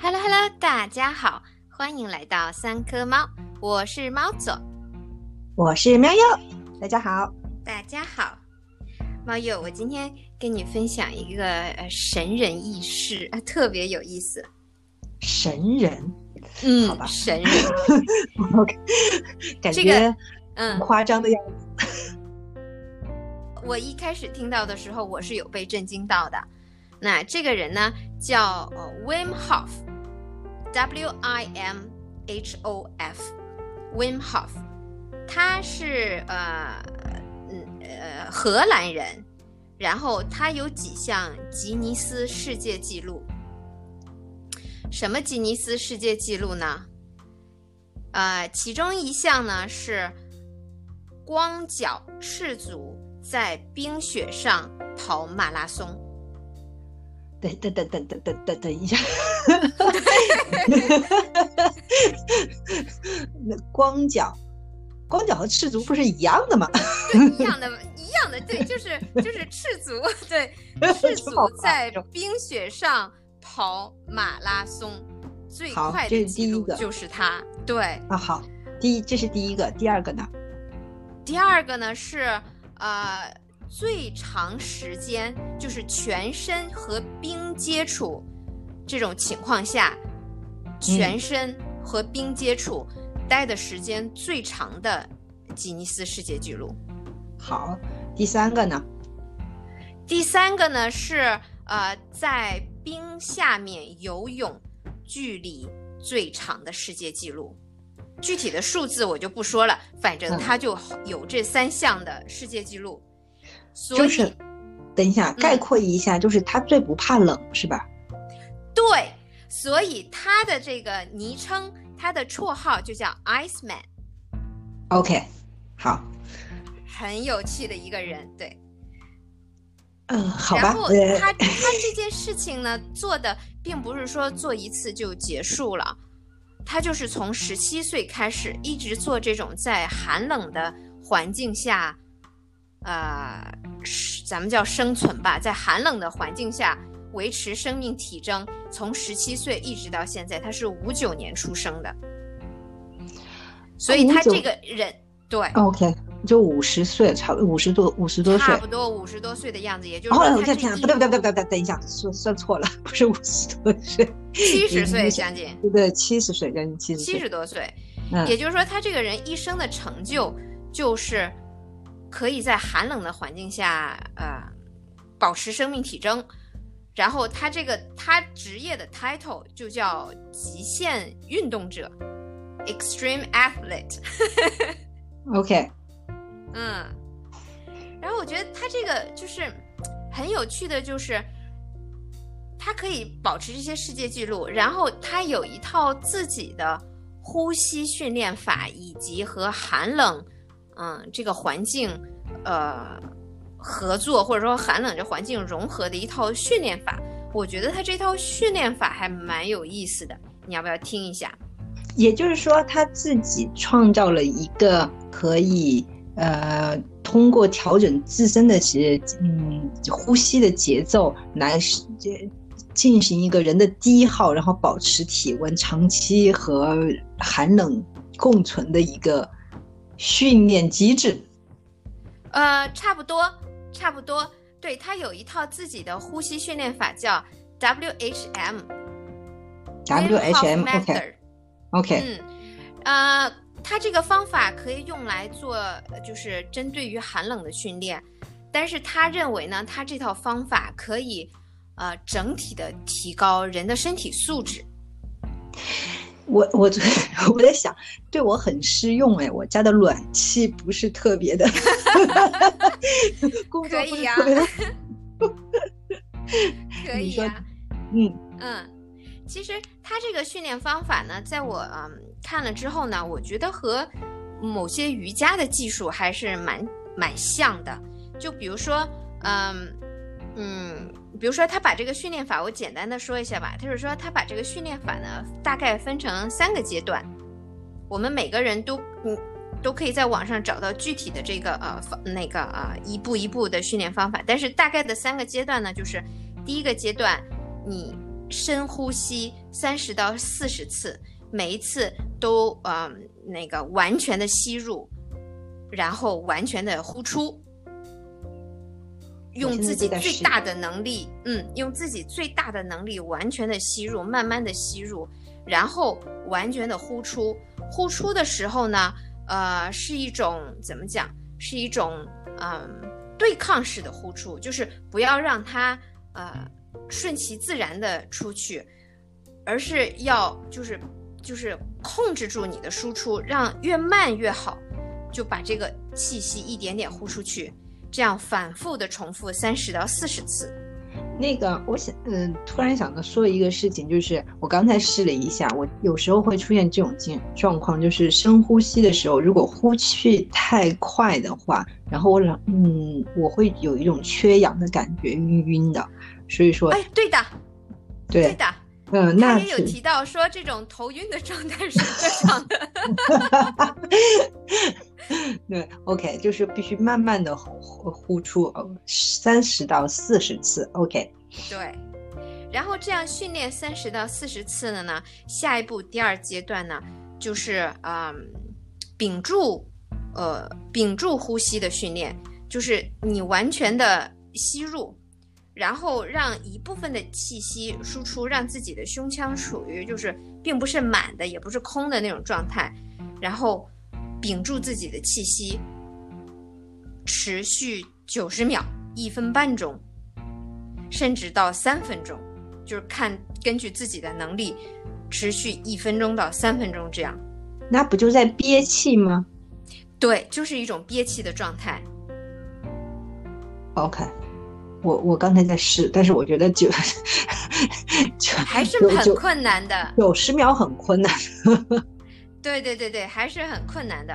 Hello Hello，大家好，欢迎来到三颗猫，我是猫左，我是喵佑，大家好，大家好，猫友，我今天跟你分享一个呃神人轶事，呃特别有意思。神人，嗯，好吧。神人，OK，感这觉个嗯，夸张的样子。我一开始听到的时候，我是有被震惊到的。那这个人呢，叫呃 Wim W I M H O F，Wim Hof，他是呃嗯呃荷兰人，然后他有几项吉尼斯世界纪录。什么吉尼斯世界纪录呢？呃，其中一项呢是光脚赤足在冰雪上跑马拉松。等等等等等等等等一下，那光脚，光脚和赤足不是一样的吗？一样的，一样的，对，就是就是赤足，对，赤足在冰雪上跑马拉松，最快这的记录是第一个就是他。对，啊，好，第一这是第一个，第二个呢？第二个呢是呃最长时间，就是全身和冰接触这种情况下，全身和冰接触待的时间最长的吉尼斯世界纪录。好，第三个呢？第三个呢是呃在冰下面游泳距离最长的世界纪录。具体的数字我就不说了，反正嗯他就有这三项的世界纪录。就是，等一下，嗯概括一下，就是他最不怕冷，是吧？对，所以他的这个昵称，他的绰号就叫 Ice Man，OK，好，很有趣的一个人。对，嗯，好吧然后，呃，他他这件事情呢，做的并不是说做一次就结束了，他就是从十七岁开始，一直做这种在寒冷的环境下，呃，是咱们叫生存吧，在寒冷的环境下维持生命体征，从十七岁一直到现在，他是五九年出生的，所以他这个人对。OK，就五十岁，差不多五十多五十多岁差。不多五十多岁的样子，也就是哦，说我在天，不对不对不对不对，等一下，说算错了，不是五十多岁，七十岁嗯将近对对，七十岁，将近七十。七十多岁，嗯也就是说他这个人一生的成就就是可以在寒冷的环境下呃保持生命体征，然后他这个他职业的 title 就叫极限运动者 （extreme athlete）。OK，嗯，然后我觉得他这个就是很有趣的，就是他可以保持这些世界纪录，然后他有一套自己的呼吸训练法，以及和寒冷，嗯，这个环境，呃，合作或者说寒冷这环境融合的一套训练法。我觉得他这套训练法还蛮有意思的，你要不要听一下？也就是说他自己创造了一个可以呃通过调整自身的节嗯呼吸的节奏来这进行一个人的低耗，然后保持体温长期和寒冷共存的一个训练机制。呃，差不多，差不多。对，他有一套自己的呼吸训练法，叫 WHM。WHM OK。OK 嗯，呃，它这个方法可以用来做，呃就是针对于寒冷的训练，但是他认为呢，他这套方法可以，呃，整体的提高人的身体素质。我我 我在想，对我很适用哎，我家的暖气不是特别的，工作不 可以呀是特别的，可以你说呀、嗯嗯，其实他这个训练方法呢，在我嗯看了之后呢，我觉得和某些瑜伽的技术还是蛮蛮像的。就比如说，嗯嗯，比如说他把这个训练法，我简单的说一下吧。他是说他把这个训练法呢，大概分成三个阶段，我们每个人都嗯都可以在网上找到具体的这个呃方那个呃一步一步的训练方法。但是大概的三个阶段呢，就是第一个阶段，你深呼吸三十到四十次，每一次都呃那个完全的吸入，然后完全的呼出，用自己最大的能力，嗯，用自己最大的能力完全的吸入，慢慢的吸入，然后完全的呼出。呼出的时候呢，呃，是一种怎么讲？是一种嗯对抗式的呼出，就是不要让它呃。顺其自然的出去，而是要就是就是控制住你的输出，让越慢越好，就把这个气息一点点呼出去，这样反复的重复三十到四十次。那个，我想，嗯，突然想到说一个事情，就是我刚才试了一下，我有时候会出现这种境状况，就是深呼吸的时候，如果呼气太快的话，然后我老，嗯，我会有一种缺氧的感觉，晕晕的。所以说，哎，对的，对的，嗯，那也有提到说这种头晕的状态是正常的。对，OK，就是必须慢慢的呼呼出，三十到四十次，OK。对，然后这样训练三十到四十次的呢，下一步第二阶段呢，就是嗯，屏住，呃，屏住呼吸的训练，就是你完全的吸入。然后让一部分的气息输出，让自己的胸腔处于就是并不是满的，也不是空的那种状态，然后屏住自己的气息，持续九十秒、一分半钟，甚至到三分钟，就是看根据自己的能力，持续一分钟到三分钟这样。那不就在憋气吗？对，就是一种憋气的状态。OK。我我刚才在试，但是我觉得就就还是很困难的，九十秒很困难。对对对对，还是很困难的。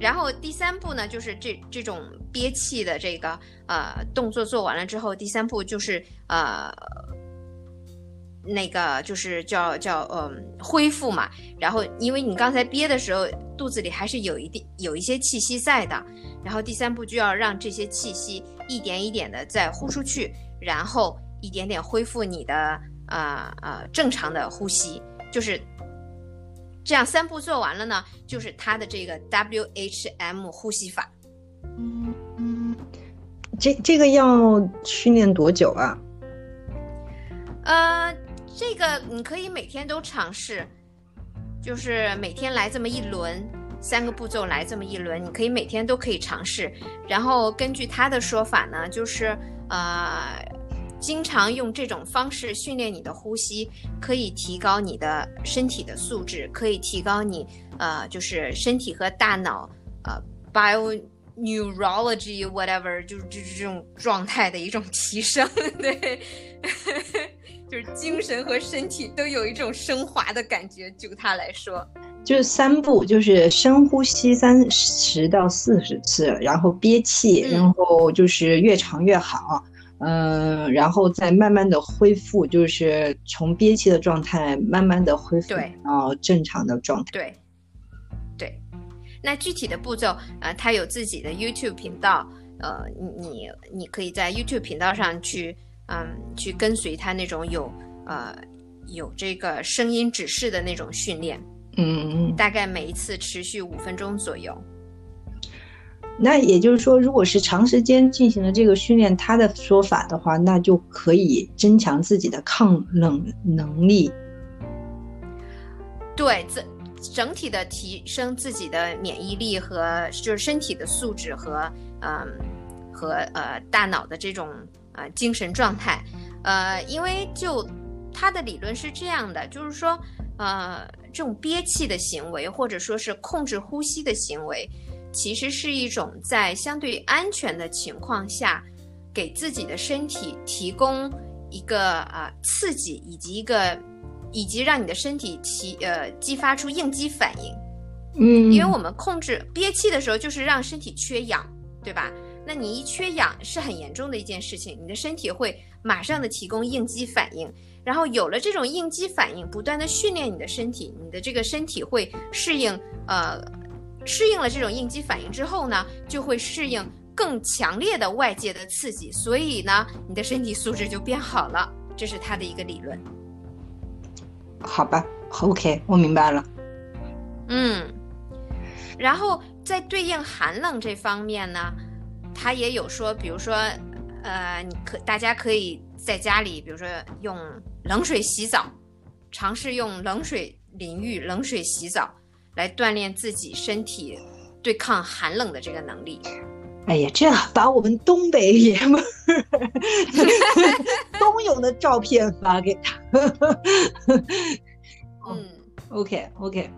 然后第三步呢，就是这这种憋气的这个呃动作做完了之后，第三步就是呃那个就是叫叫嗯恢复嘛。然后因为你刚才憋的时候，肚子里还是有一定有一些气息在的，然后第三步就要让这些气息。一点一点的再呼出去，然后一点点恢复你的呃呃正常的呼吸，就是这样三步做完了呢，就是他的这个 W H M 呼吸法。嗯嗯，这这个要训练多久啊？呃，这个你可以每天都尝试，就是每天来这么一轮。三个步骤来这么一轮，你可以每天都可以尝试。然后根据他的说法呢，就是呃，经常用这种方式训练你的呼吸，可以提高你的身体的素质，可以提高你呃，就是身体和大脑呃，bio neurology whatever，就是就是这种状态的一种提升，对，就是精神和身体都有一种升华的感觉。就他来说。就是三步，就是深呼吸三十到四十次，然后憋气，然后就是越长越好，嗯，然后再慢慢的恢复，就是从憋气的状态慢慢的恢复到正常的状态。对，对。那具体的步骤，呃，他有自己的 YouTube 频道，呃，你你可以在 YouTube 频道上去，嗯，去跟随他那种有呃有这个声音指示的那种训练。嗯，大概每一次持续五分钟左右。那也就是说，如果是长时间进行了这个训练，他的说法的话，那就可以增强自己的抗冷能力。对，整整体的提升自己的免疫力和就是身体的素质和嗯和呃大脑的这种呃精神状态。呃，因为就他的理论是这样的，就是说呃。这种憋气的行为，或者说是控制呼吸的行为，其实是一种在相对安全的情况下，给自己的身体提供一个呃刺激，以及一个以及让你的身体提呃激发出应激反应。嗯，因为我们控制憋气的时候，就是让身体缺氧，对吧？那你一缺氧是很严重的一件事情，你的身体会马上的提供应激反应。然后有了这种应激反应，不断的训练你的身体，你的这个身体会适应，呃，适应了这种应激反应之后呢，就会适应更强烈的外界的刺激，所以呢，你的身体素质就变好了。这是他的一个理论。好吧，OK，我明白了。嗯，然后在对应寒冷这方面呢，他也有说，比如说，呃，你可大家可以在家里，比如说用冷水洗澡，尝试用冷水淋浴、冷水洗澡来锻炼自己身体对抗寒冷的这个能力。哎呀，这样把我们东北爷们儿 冬泳的照片发给他。嗯，OK OK，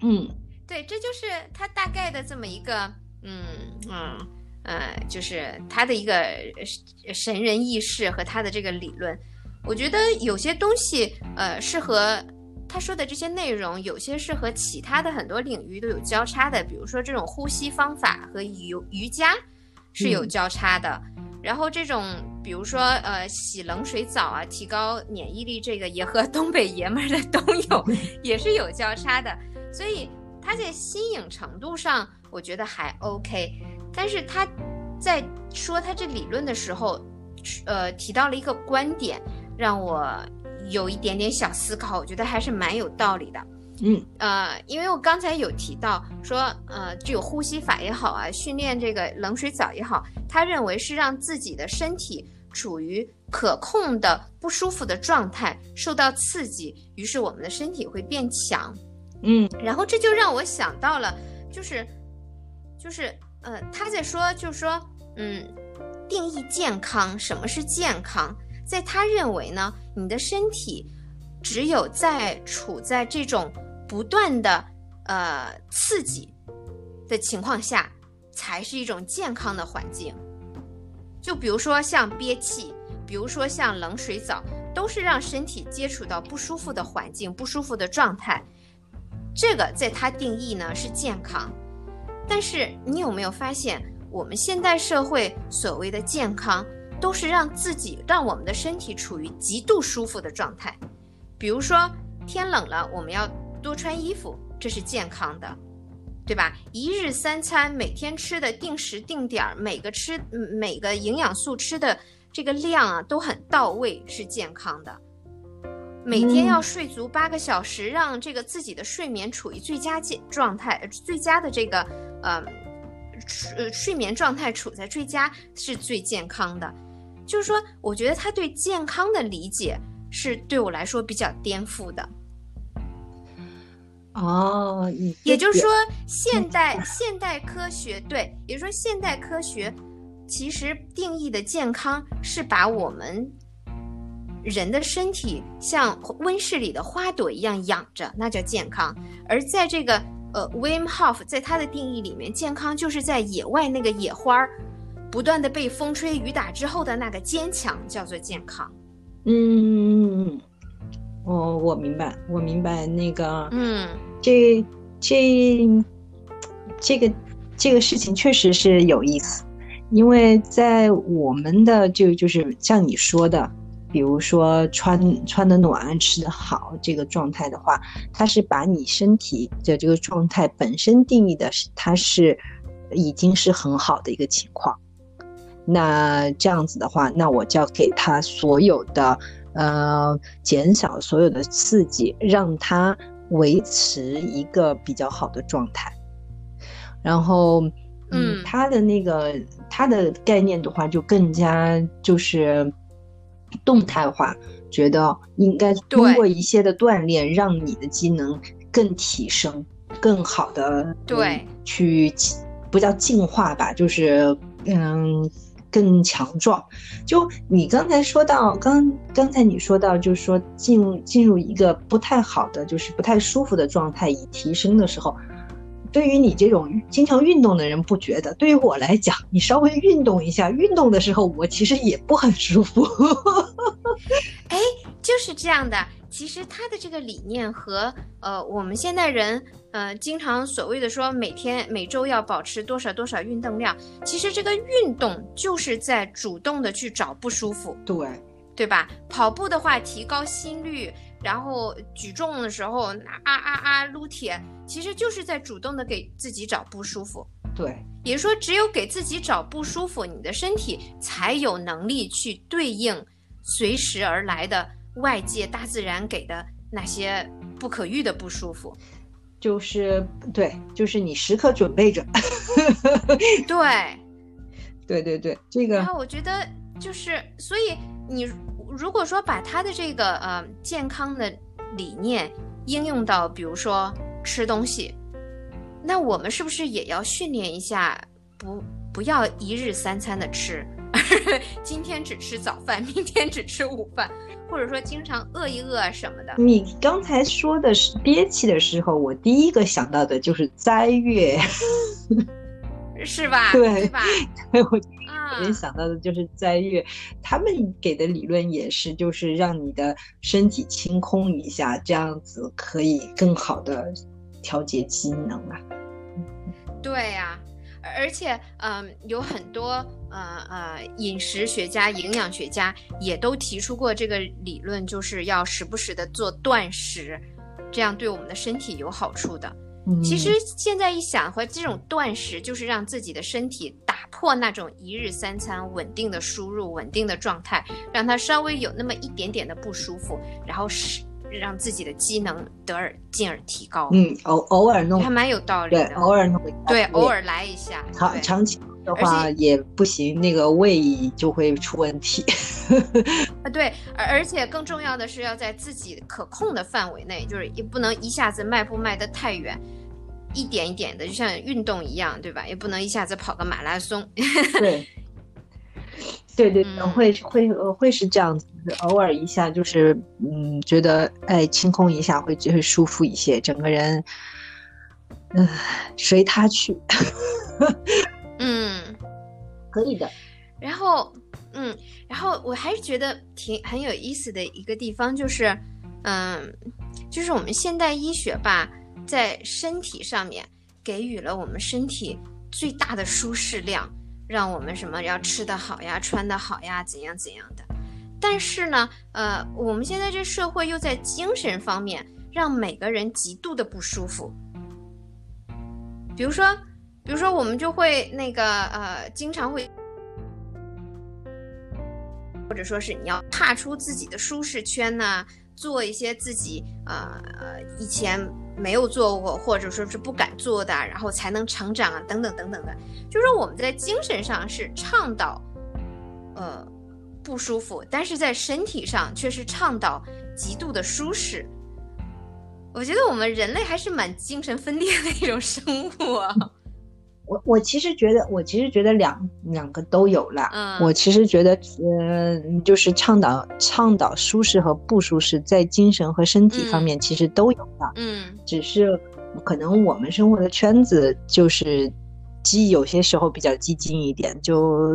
嗯，对，这就是他大概的这么一个，嗯嗯呃，就是他的一个神人意识和他的这个理论。我觉得有些东西，呃，是和他说的这些内容，有些是和其他的很多领域都有交叉的，比如说这种呼吸方法和瑜瑜伽是有交叉的。然后这种，比如说呃，洗冷水澡啊，提高免疫力，这个也和东北爷们儿的冬泳 也是有交叉的。所以他在新颖程度上，我觉得还 OK。但是他在说他这理论的时候，呃，提到了一个观点，让我有一点点小思考，我觉得还是蛮有道理的。嗯，呃，因为我刚才有提到说，呃，这个呼吸法也好啊，训练这个冷水澡也好，他认为是让自己的身体处于可控的不舒服的状态，受到刺激，于是我们的身体会变强。嗯，然后这就让我想到了，就是，就是，呃，他在说，就是说，嗯，定义健康，什么是健康？在他认为呢，你的身体只有在处在这种不断的呃刺激的情况下，才是一种健康的环境。就比如说像憋气，比如说像冷水澡，都是让身体接触到不舒服的环境、不舒服的状态。这个在它定义呢是健康。但是你有没有发现，我们现代社会所谓的健康，都是让自己让我们的身体处于极度舒服的状态。比如说天冷了，我们要多穿衣服，这是健康的，对吧？一日三餐，每天吃的定时定点，每个吃每个营养素吃的这个量啊都很到位，是健康的。每天要睡足八个小时，让这个自己的睡眠处于最佳健状态，最佳的这个呃睡睡眠状态处在最佳是最健康的。就是说，我觉得他对健康的理解是对我来说比较颠覆的。哦，也就是说，现代现代科学对，也就是说，现代科学其实定义的健康是把我们人的身体像温室里的花朵一样养着，那叫健康。而在这个呃，Wim Hof 在他的定义里面，健康就是在野外那个野花儿不断的被风吹雨打之后的那个坚强，叫做健康。嗯。哦，我明白，我明白那个，嗯，这这这个这个事情确实是有意思，因为在我们的就就是像你说的，比如说穿穿的暖、吃的好这个状态的话，它是把你身体的这个状态本身定义的是它是已经是很好的一个情况，那这样子的话，那我就要给他所有的。呃，减少所有的刺激，让他维持一个比较好的状态。然后，嗯，他的那个他的概念的话，就更加就是动态化，觉得应该通过一些的锻炼，让你的机能更提升，更好的对去不叫进化吧，就是嗯。更强壮，就你刚才说到，刚刚才你说到，就是说进进入一个不太好的，就是不太舒服的状态以提升的时候，对于你这种经常运动的人不觉得，对于我来讲，你稍微运动一下，运动的时候我其实也不很舒服。哎，就是这样的。其实他的这个理念和呃我们现代人呃经常所谓的说每天每周要保持多少多少运动量，其实这个运动就是在主动的去找不舒服，对对吧？跑步的话提高心率，然后举重的时候啊啊啊撸铁，其实就是在主动的给自己找不舒服。对，也就是说只有给自己找不舒服，你的身体才有能力去对应。随时而来的外界大自然给的那些不可遇的不舒服。就是对，就是你时刻准备着。对，对对对，这个。然后我觉得就是，所以你如果说把他的这个呃健康的理念应用到，比如说吃东西，那我们是不是也要训练一下，不不要一日三餐的吃，今天只吃早饭，明天只吃午饭。或者说经常饿一饿什么的。你刚才说的是憋气的时候，我第一个想到的就是斋月，是吧？对吧？对，我联想到的就是斋月。他们给的理论也是，就是让你的身体清空一下，这样子可以更好的调节机能啊。对呀。而且，嗯，有很多呃呃饮食学家、营养学家也都提出过这个理论，就是要时不时的做断食，这样对我们的身体有好处的。其实现在一想，和这种断食就是让自己的身体打破那种一日三餐稳定的输入、稳定的状态，让它稍微有那么一点点的不舒服，然后是。让自己的机能得而进而提高。嗯，偶偶尔弄还蛮有道理的。对，偶尔弄对，偶尔来一下。长长期的话也不行，那个胃就会出问题。啊，对，而而且更重要的是要在自己可控的范围内，就是也不能一下子迈步迈得太远，一点一点的，就像运动一样，对吧？也不能一下子跑个马拉松。对。对对，会会会是这样子，偶尔一下就是，嗯，觉得哎清空一下会就会舒服一些，整个人，嗯，随他去，嗯，可以的。然后，嗯，然后我还是觉得挺很有意思的一个地方，就是，嗯，就是我们现代医学吧，在身体上面给予了我们身体最大的舒适量。让我们什么要吃得好呀，穿得好呀，怎样怎样的？但是呢，呃，我们现在这社会又在精神方面让每个人极度的不舒服。比如说，比如说我们就会那个呃，经常会，或者说是你要踏出自己的舒适圈呢，做一些自己呃以前。没有做过，或者说是不敢做的，然后才能成长啊，等等等等的。就是说我们在精神上是倡导，呃，不舒服，但是在身体上却是倡导极度的舒适。我觉得我们人类还是蛮精神分裂的一种生物啊。我我其实觉得，我其实觉得两两个都有了。嗯，我其实觉得，嗯，就是倡导倡导舒适和不舒适，在精神和身体方面其实都有的。嗯，只是可能我们生活的圈子就是激，有些时候比较激进一点，就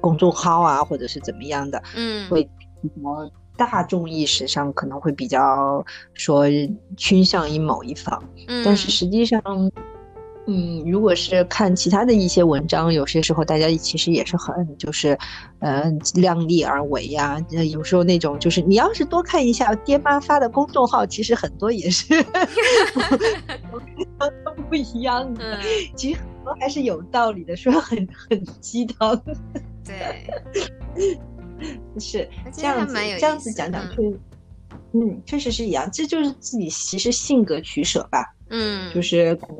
公众号啊，或者是怎么样的。嗯，会什么大众意识上可能会比较说倾向于某一方。嗯，但是实际上。嗯，如果是看其他的一些文章，有些时候大家其实也是很就是，呃，量力而为呀。有时候那种就是，你要是多看一下爹妈发的公众号，其实很多也是 不一样的。其实很多还是有道理的，说很很鸡汤。对，是这样子，这样子讲讲，确，嗯，确实是一样。这就是自己其实性格取舍吧。嗯，就是可能。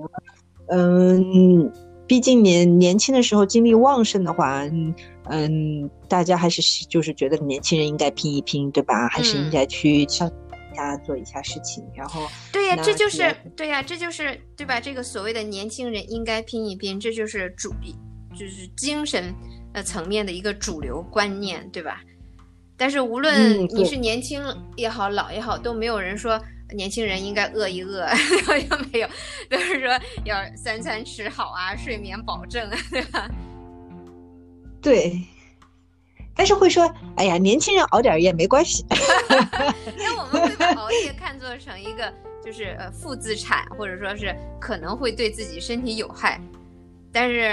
嗯，毕竟年年轻的时候精力旺盛的话，嗯，大家还是就是觉得年轻人应该拼一拼，对吧？还是应该去上家做一下事情，然后对呀，这就是对呀，这就是对吧？这个所谓的年轻人应该拼一拼，这就是主力，就是精神呃层面的一个主流观念，对吧？但是无论你是年轻也好，老也好，都没有人说。年轻人应该饿一饿，好像没有，都是说要三餐吃好啊，睡眠保证，对吧？对，但是会说，哎呀，年轻人熬点夜没关系。因为我们会把熬夜看作成一个就是呃负资产，或者说是可能会对自己身体有害。但是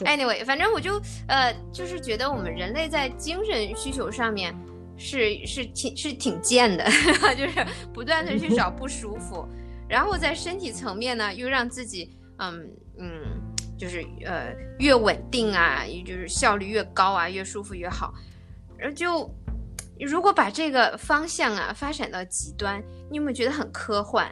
anyway，反正我就呃就是觉得我们人类在精神需求上面。是是挺是挺贱的，就是不断的去找不舒服，然后在身体层面呢，又让自己嗯嗯，就是呃越稳定啊，也就是效率越高啊，越舒服越好，然后就如果把这个方向啊发展到极端，你有没有觉得很科幻？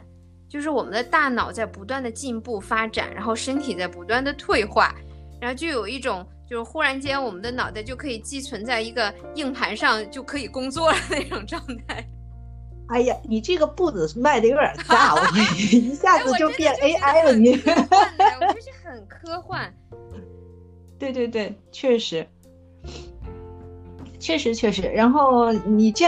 就是我们的大脑在不断的进步发展，然后身体在不断的退化，然后就有一种就是忽然间我们的脑袋就可以寄存在一个硬盘上就可以工作了那种状态。哎呀，你这个步子迈的有点大，我 一下子就变 AI 了，你。我就是很科幻。对对对，确实，确实确实。然后你这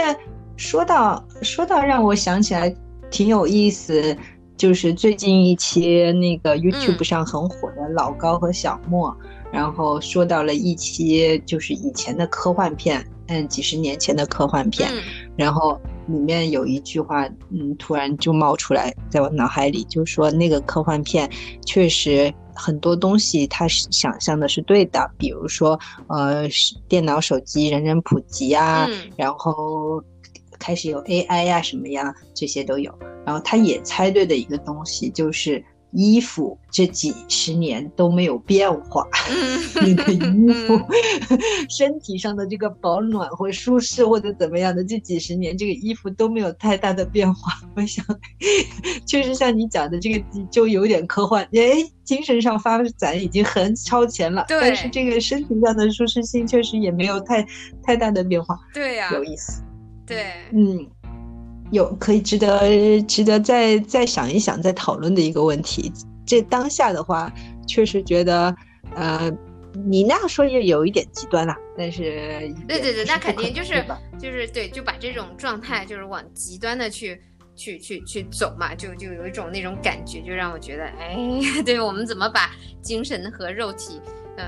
说到说到，让我想起来挺有意思。就是最近一期那个 YouTube 上很火的老高和小莫，然后说到了一些就是以前的科幻片，嗯，几十年前的科幻片，然后里面有一句话，嗯，突然就冒出来在我脑海里，就说那个科幻片确实很多东西他想象的是对的，比如说呃，电脑、手机人人普及啊，然后。开始有 AI 呀，什么呀，这些都有。然后他也猜对的一个东西就是衣服，这几十年都没有变化。你的衣服，身体上的这个保暖或舒适或者怎么样的，这几十年这个衣服都没有太大的变化。我想，确实像你讲的这个就有点科幻。哎，精神上发展已经很超前了，但是这个身体上的舒适性确实也没有太太大的变化。对呀，有意思。对，嗯，有可以值得值得再再想一想、再讨论的一个问题。这当下的话，确实觉得，呃，你那样说也有一点极端了。但是，对对对，那肯定就是就是对，就把这种状态就是往极端的去去去去走嘛，就就有一种那种感觉，就让我觉得，哎，对我们怎么把精神和肉体，嗯，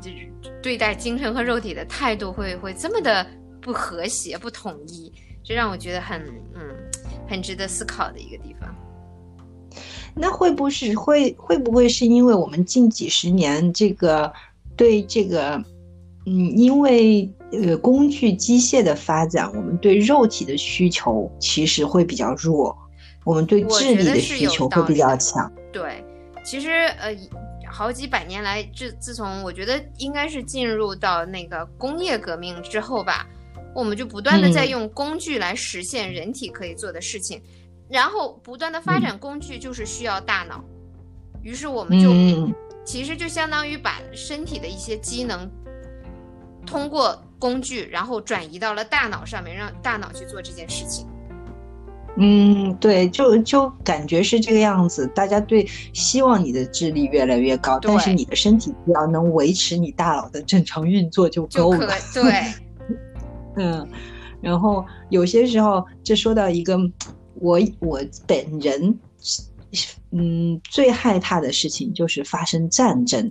就是对待精神和肉体的态度会会这么的。不和谐、不统一，这让我觉得很嗯，很值得思考的一个地方。那会不是会会不会是因为我们近几十年这个对这个嗯，因为呃工具机械的发展，我们对肉体的需求其实会比较弱，我们对智力的需求会比较强。对，其实呃。好几百年来，自自从我觉得应该是进入到那个工业革命之后吧。我们就不断的在用工具来实现人体可以做的事情，然后不断的发展工具就是需要大脑，于是我们就其实就相当于把身体的一些机能通过工具，然后转移到了大脑上面，让大脑去做这件事情。嗯，对，就就感觉是这个样子。大家对希望你的智力越来越高，但是你的身体只要能维持你大脑的正常运作就够了。对。嗯，然后有些时候，这说到一个我我本人，嗯，最害怕的事情就是发生战争。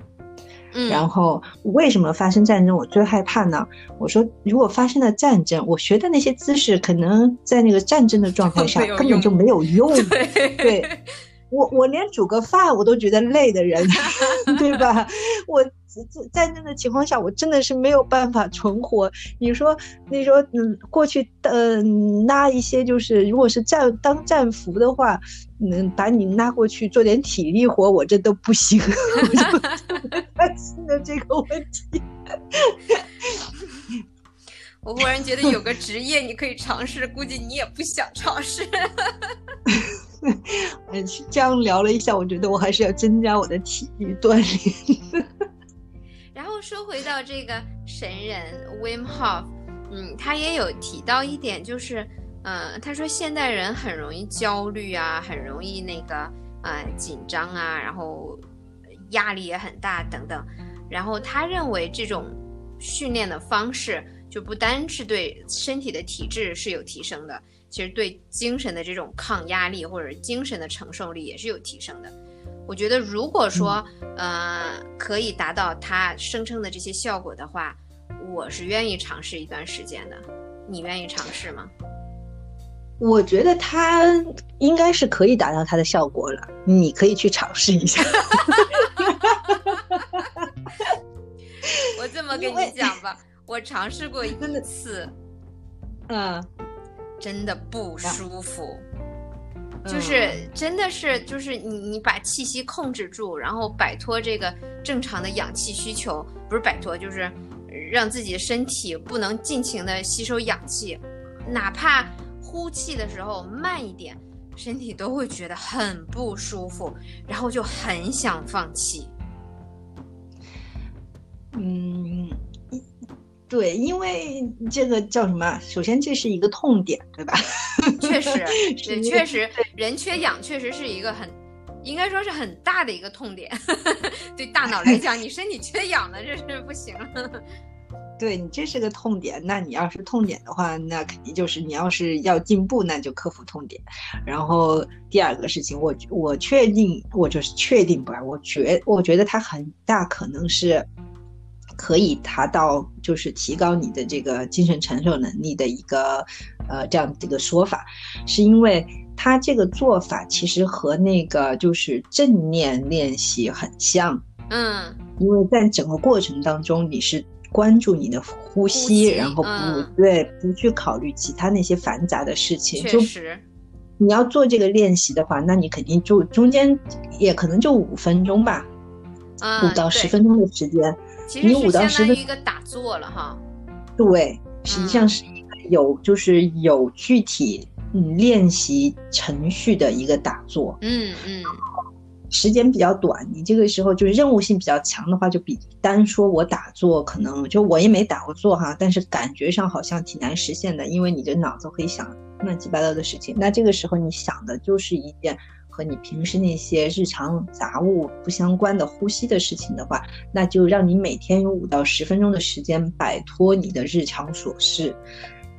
嗯，然后为什么发生战争我最害怕呢？我说，如果发生了战争，我学的那些知识，可能在那个战争的状态下 根本就没有用。对，我我连煮个饭我都觉得累的人，对吧？我。在那的情况下，我真的是没有办法存活。你说，你说，嗯，过去呃拉一些，就是如果是战当战俘的话，能把你拉过去做点体力活，我这都不行。我就担心的这个问题。我忽然觉得有个职业你可以尝试，估计你也不想尝试。嗯，这样聊了一下，我觉得我还是要增加我的体育锻炼。然后说回到这个神人 Wim Hof，嗯，他也有提到一点，就是，嗯，他说现代人很容易焦虑啊，很容易那个，呃，紧张啊，然后压力也很大等等。然后他认为这种训练的方式，就不单是对身体的体质是有提升的，其实对精神的这种抗压力或者精神的承受力也是有提升的。我觉得，如果说，呃，可以达到他声称的这些效果的话，我是愿意尝试一段时间的。你愿意尝试吗？我觉得他应该是可以达到它的效果了。你可以去尝试一下。我这么跟你讲吧，我尝试过一次，嗯，真的不舒服。就是真的是，就是你你把气息控制住，然后摆脱这个正常的氧气需求，不是摆脱，就是让自己的身体不能尽情的吸收氧气。哪怕呼气的时候慢一点，身体都会觉得很不舒服，然后就很想放弃。嗯，对，因为这个叫什么？首先这是一个痛点，对吧？确实，是，确实，人缺氧确实是一个很，应该说是很大的一个痛点。对大脑来讲，你身体缺氧了，这是不行。对你这是个痛点，那你要是痛点的话，那肯定就是你要是要进步，那就克服痛点。然后第二个事情，我我确定，我就是确定不，我觉我觉得它很大可能是。可以达到就是提高你的这个精神承受能力的一个，呃，这样的一个说法，是因为他这个做法其实和那个就是正念练习很像，嗯，因为在整个过程当中你是关注你的呼吸，然后不对不去考虑其他那些繁杂的事情，确实，你要做这个练习的话，那你肯定就中间也可能就五分钟吧，五到十分钟的时间。其实是相当于一个打坐了哈，对，实际上是一个有就是有具体嗯练习程序的一个打坐，嗯嗯，时间比较短，你这个时候就是任务性比较强的话，就比单说我打坐可能就我也没打过坐哈，但是感觉上好像挺难实现的，因为你的脑子会想乱七八糟的事情，那这个时候你想的就是一件。和你平时那些日常杂物不相关的呼吸的事情的话，那就让你每天有五到十分钟的时间摆脱你的日常琐事。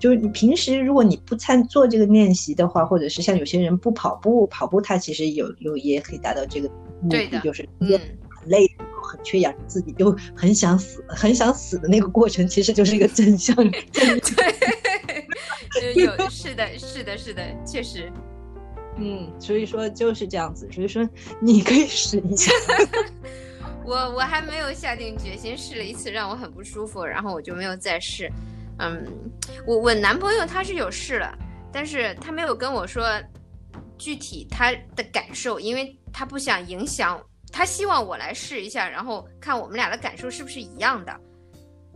就是你平时如果你不参做这个练习的话，或者是像有些人不跑步，跑步它其实有有也可以达到这个目的，就是嗯很累很缺氧，自己就很想死很想死的那个过程，其实就是一个真相。对，有是的是的是的，确实。嗯，所以说就是这样子，所以说 你可以试一下。我我还没有下定决心，试了一次让我很不舒服，然后我就没有再试。嗯，我我男朋友他是有试了，但是他没有跟我说具体他的感受，因为他不想影响，他希望我来试一下，然后看我们俩的感受是不是一样的。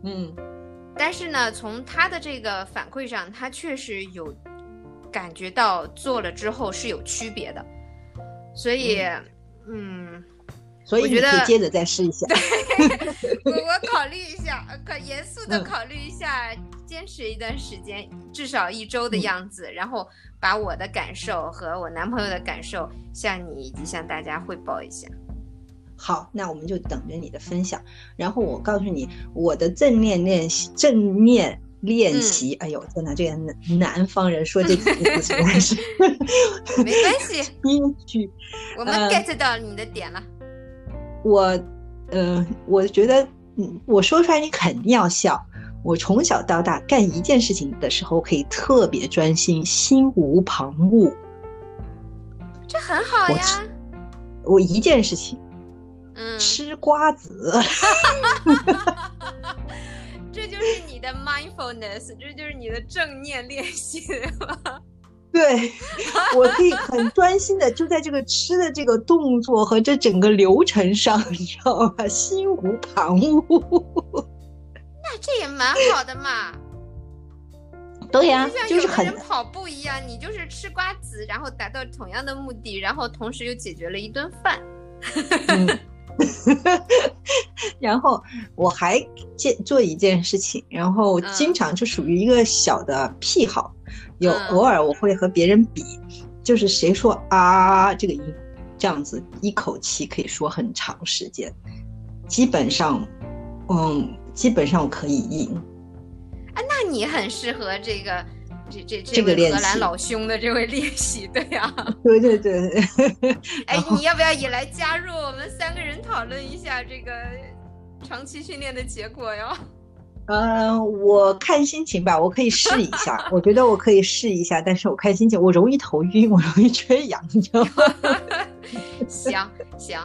嗯，但是呢，从他的这个反馈上，他确实有。感觉到做了之后是有区别的，所以，嗯，所以我觉得接着再试一下。我我考虑一下，可严肃的考虑一下，坚持一段时间，至少一周的样子，然后把我的感受和我男朋友的感受向你以及向大家汇报一下。好，那我们就等着你的分享。然后我告诉你，我的正念练习，正念。练习，哎呦，天哪，这个南南方人说这几个字实在是没关系。英剧，我们 get 到你的点了。我，呃，我觉得，嗯，我说出来你肯定要笑。我从小到大干一件事情的时候，可以特别专心，心无旁骛。这很好呀。我一件事情，嗯，吃瓜子。这就是你的 mindfulness，这就是你的正念练习吧？对，我可以很专心的就在这个吃的这个动作和这整个流程上，你知道吧？心无旁骛。那这也蛮好的嘛。对呀，就是很跑步一样，你就是吃瓜子，然后达到同样的目的，然后同时又解决了一顿饭。然后我还做做一件事情，然后经常就属于一个小的癖好，有偶尔我会和别人比，就是谁说啊这个音这样子一口气可以说很长时间，基本上，嗯，基本上我可以赢。啊，那你很适合这个。这这这个荷兰老兄的这位练习，对 呀，对对对。哎，你要不要也来加入？我们三个人讨论一下这个长期训练的结果哟。嗯，我看心情吧，我可以试一下。我觉得我可以试一下，但是我看心情，我容易头晕，我容易缺氧，你知道吗？行行，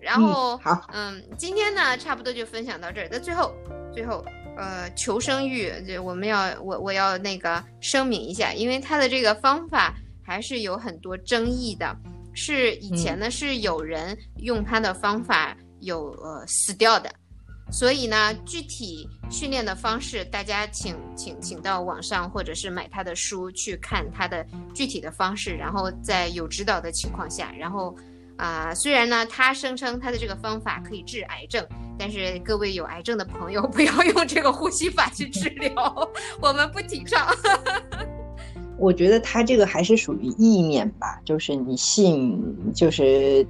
然后好，嗯，今天呢，差不多就分享到这儿。那最后，最后。呃，求生欲，这我们要我我要那个声明一下，因为他的这个方法还是有很多争议的。是以前呢是有人用他的方法有呃死掉的，所以呢，具体训练的方式，大家请请请到网上或者是买他的书去看他的具体的方式，然后在有指导的情况下，然后啊，虽然呢，他声称他的这个方法可以治癌症，但是各位有癌症的朋友 不要用这个呼吸法去治疗，我们不提倡。我觉得他这个还是属于意念吧，就是你信，就是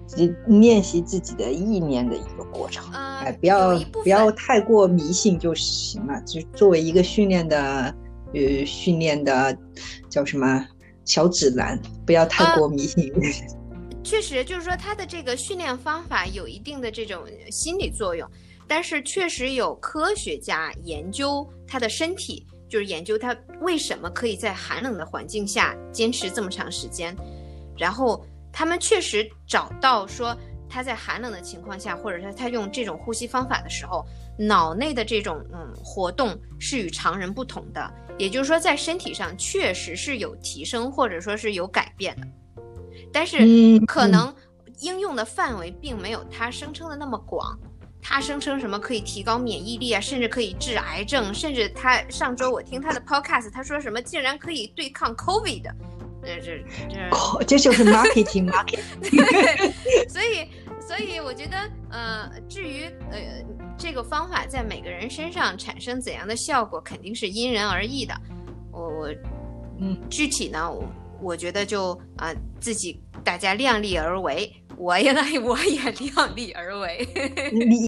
练习自己的意念的一个过程，哎，不要不要太过迷信就行了。就作为一个训练的，呃，训练的叫什么小指南，不要太过迷信。确实，就是说他的这个训练方法有一定的这种心理作用，但是确实有科学家研究他的身体。就是研究他为什么可以在寒冷的环境下坚持这么长时间，然后他们确实找到说他在寒冷的情况下，或者说他用这种呼吸方法的时候，脑内的这种嗯活动是与常人不同的，也就是说在身体上确实是有提升或者说是有改变的，但是可能应用的范围并没有他声称的那么广。他声称什么可以提高免疫力啊，甚至可以治癌症，甚至他上周我听他的 podcast，他说什么竟然可以对抗 COVID，呃，这这 这就是 marketing marketing。对，所以所以我觉得，呃，至于呃这个方法在每个人身上产生怎样的效果，肯定是因人而异的。我我嗯，具体呢，我我觉得就啊自己大家量力而为。我也来，我也量力而为，你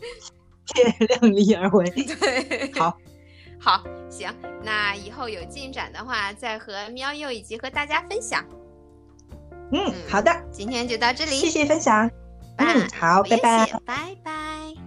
也 量力而为。对，好，好，行，那以后有进展的话，再和喵佑以及和大家分享。嗯，好的，今天就到这里，谢谢分享。嗯，好，拜拜，拜拜。